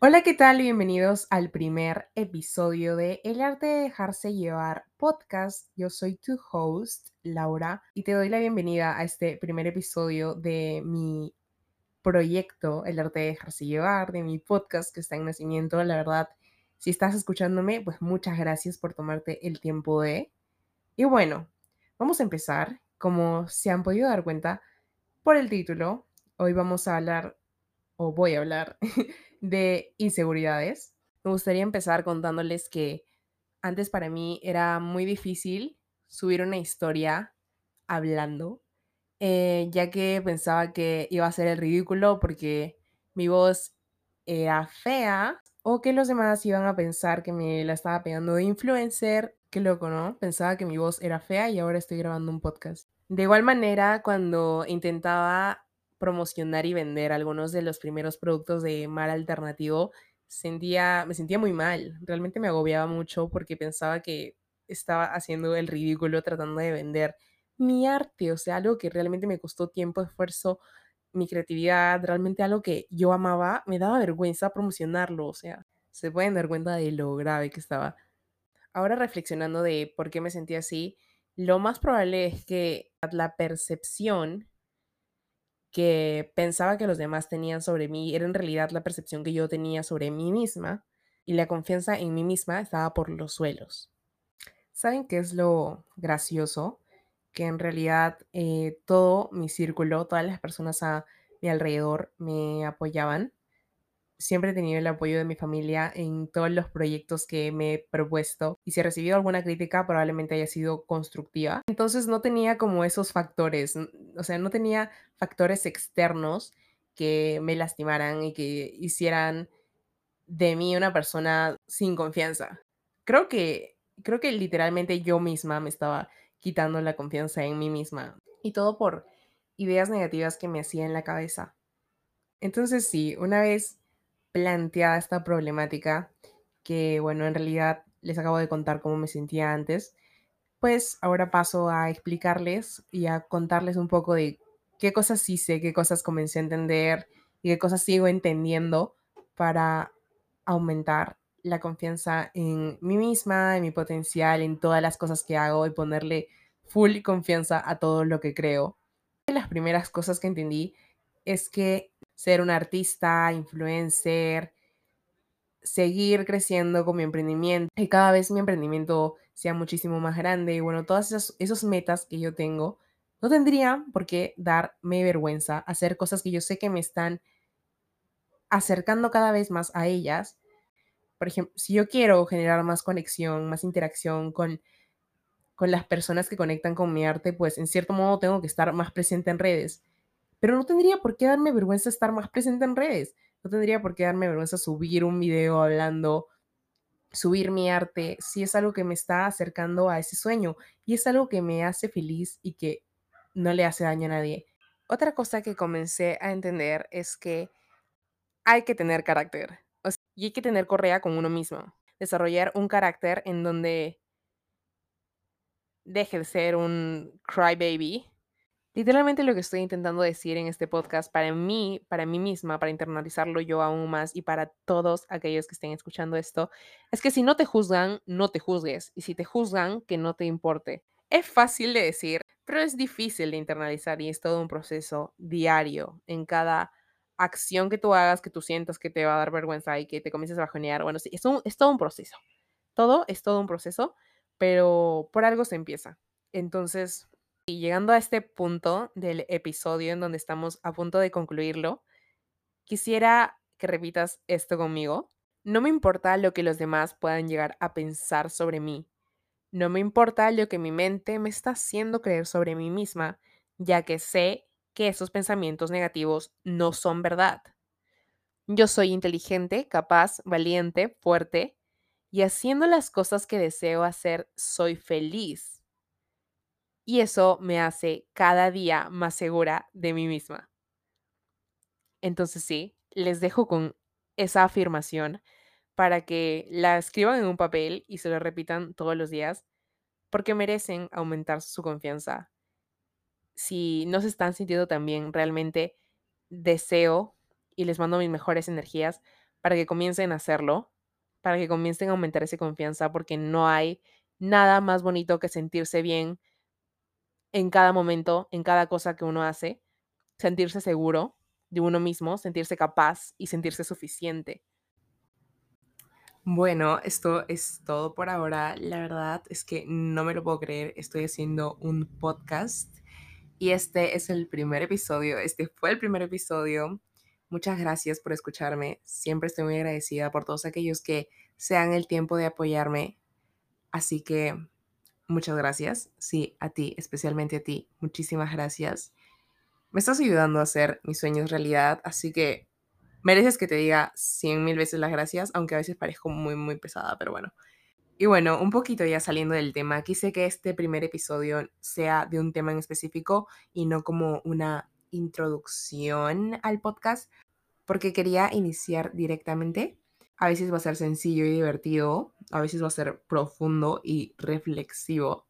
Hola, ¿qué tal? Bienvenidos al primer episodio de El arte de dejarse llevar podcast. Yo soy tu host, Laura, y te doy la bienvenida a este primer episodio de mi proyecto, El arte de dejarse llevar, de mi podcast que está en nacimiento. La verdad, si estás escuchándome, pues muchas gracias por tomarte el tiempo de... Y bueno, vamos a empezar. Como se han podido dar cuenta por el título, hoy vamos a hablar, o voy a hablar, de inseguridades. Me gustaría empezar contándoles que antes para mí era muy difícil subir una historia hablando, eh, ya que pensaba que iba a ser el ridículo porque mi voz era fea o que los demás iban a pensar que me la estaba pegando de influencer. Qué loco, ¿no? Pensaba que mi voz era fea y ahora estoy grabando un podcast. De igual manera, cuando intentaba promocionar y vender algunos de los primeros productos de mar alternativo, sentía, me sentía muy mal. Realmente me agobiaba mucho porque pensaba que estaba haciendo el ridículo tratando de vender mi arte, o sea, algo que realmente me costó tiempo, esfuerzo, mi creatividad, realmente algo que yo amaba, me daba vergüenza promocionarlo, o sea, se pueden dar cuenta de lo grave que estaba. Ahora reflexionando de por qué me sentía así, lo más probable es que la percepción que pensaba que los demás tenían sobre mí era en realidad la percepción que yo tenía sobre mí misma y la confianza en mí misma estaba por los suelos. ¿Saben qué es lo gracioso? Que en realidad eh, todo mi círculo, todas las personas a mi alrededor me apoyaban siempre he tenido el apoyo de mi familia en todos los proyectos que me he propuesto y si he recibido alguna crítica probablemente haya sido constructiva. Entonces no tenía como esos factores, o sea, no tenía factores externos que me lastimaran y que hicieran de mí una persona sin confianza. Creo que creo que literalmente yo misma me estaba quitando la confianza en mí misma y todo por ideas negativas que me hacía en la cabeza. Entonces sí, una vez planteada esta problemática, que bueno, en realidad les acabo de contar cómo me sentía antes, pues ahora paso a explicarles y a contarles un poco de qué cosas hice, qué cosas comencé a entender y qué cosas sigo entendiendo para aumentar la confianza en mí misma, en mi potencial, en todas las cosas que hago y ponerle full confianza a todo lo que creo. Una de las primeras cosas que entendí es que ser un artista, influencer, seguir creciendo con mi emprendimiento y cada vez mi emprendimiento sea muchísimo más grande y bueno, todas esas esos metas que yo tengo, no tendrían por qué darme vergüenza hacer cosas que yo sé que me están acercando cada vez más a ellas. Por ejemplo, si yo quiero generar más conexión, más interacción con, con las personas que conectan con mi arte, pues en cierto modo tengo que estar más presente en redes. Pero no tendría por qué darme vergüenza estar más presente en redes. No tendría por qué darme vergüenza subir un video hablando, subir mi arte, si es algo que me está acercando a ese sueño y es algo que me hace feliz y que no le hace daño a nadie. Otra cosa que comencé a entender es que hay que tener carácter y hay que tener correa con uno mismo. Desarrollar un carácter en donde deje de ser un crybaby Literalmente lo que estoy intentando decir en este podcast para mí, para mí misma, para internalizarlo yo aún más y para todos aquellos que estén escuchando esto, es que si no te juzgan, no te juzgues. Y si te juzgan, que no te importe. Es fácil de decir, pero es difícil de internalizar y es todo un proceso diario en cada acción que tú hagas, que tú sientas que te va a dar vergüenza y que te comiences a bajonear. Bueno, sí, es, un, es todo un proceso. Todo es todo un proceso, pero por algo se empieza. Entonces, y llegando a este punto del episodio en donde estamos a punto de concluirlo, quisiera que repitas esto conmigo. No me importa lo que los demás puedan llegar a pensar sobre mí. No me importa lo que mi mente me está haciendo creer sobre mí misma, ya que sé que esos pensamientos negativos no son verdad. Yo soy inteligente, capaz, valiente, fuerte, y haciendo las cosas que deseo hacer, soy feliz y eso me hace cada día más segura de mí misma. Entonces sí, les dejo con esa afirmación para que la escriban en un papel y se lo repitan todos los días, porque merecen aumentar su confianza. Si no se están sintiendo tan bien, realmente deseo y les mando mis mejores energías para que comiencen a hacerlo, para que comiencen a aumentar esa confianza, porque no hay nada más bonito que sentirse bien en cada momento, en cada cosa que uno hace, sentirse seguro de uno mismo, sentirse capaz y sentirse suficiente. Bueno, esto es todo por ahora. La verdad es que no me lo puedo creer. Estoy haciendo un podcast y este es el primer episodio. Este fue el primer episodio. Muchas gracias por escucharme. Siempre estoy muy agradecida por todos aquellos que se dan el tiempo de apoyarme. Así que muchas gracias. Sí, a ti, especialmente a ti. Muchísimas gracias. Me estás ayudando a hacer mis sueños realidad, así que mereces que te diga cien mil veces las gracias, aunque a veces parezco muy, muy pesada, pero bueno. Y bueno, un poquito ya saliendo del tema, quise que este primer episodio sea de un tema en específico y no como una introducción al podcast, porque quería iniciar directamente. A veces va a ser sencillo y divertido, a veces va a ser profundo y reflexivo.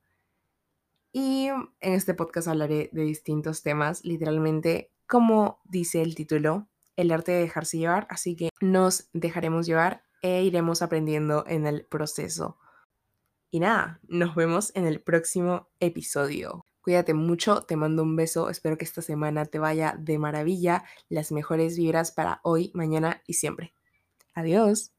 Y en este podcast hablaré de distintos temas, literalmente, como dice el título, el arte de dejarse llevar, así que nos dejaremos llevar e iremos aprendiendo en el proceso. Y nada, nos vemos en el próximo episodio. Cuídate mucho, te mando un beso, espero que esta semana te vaya de maravilla, las mejores vibras para hoy, mañana y siempre. Adiós.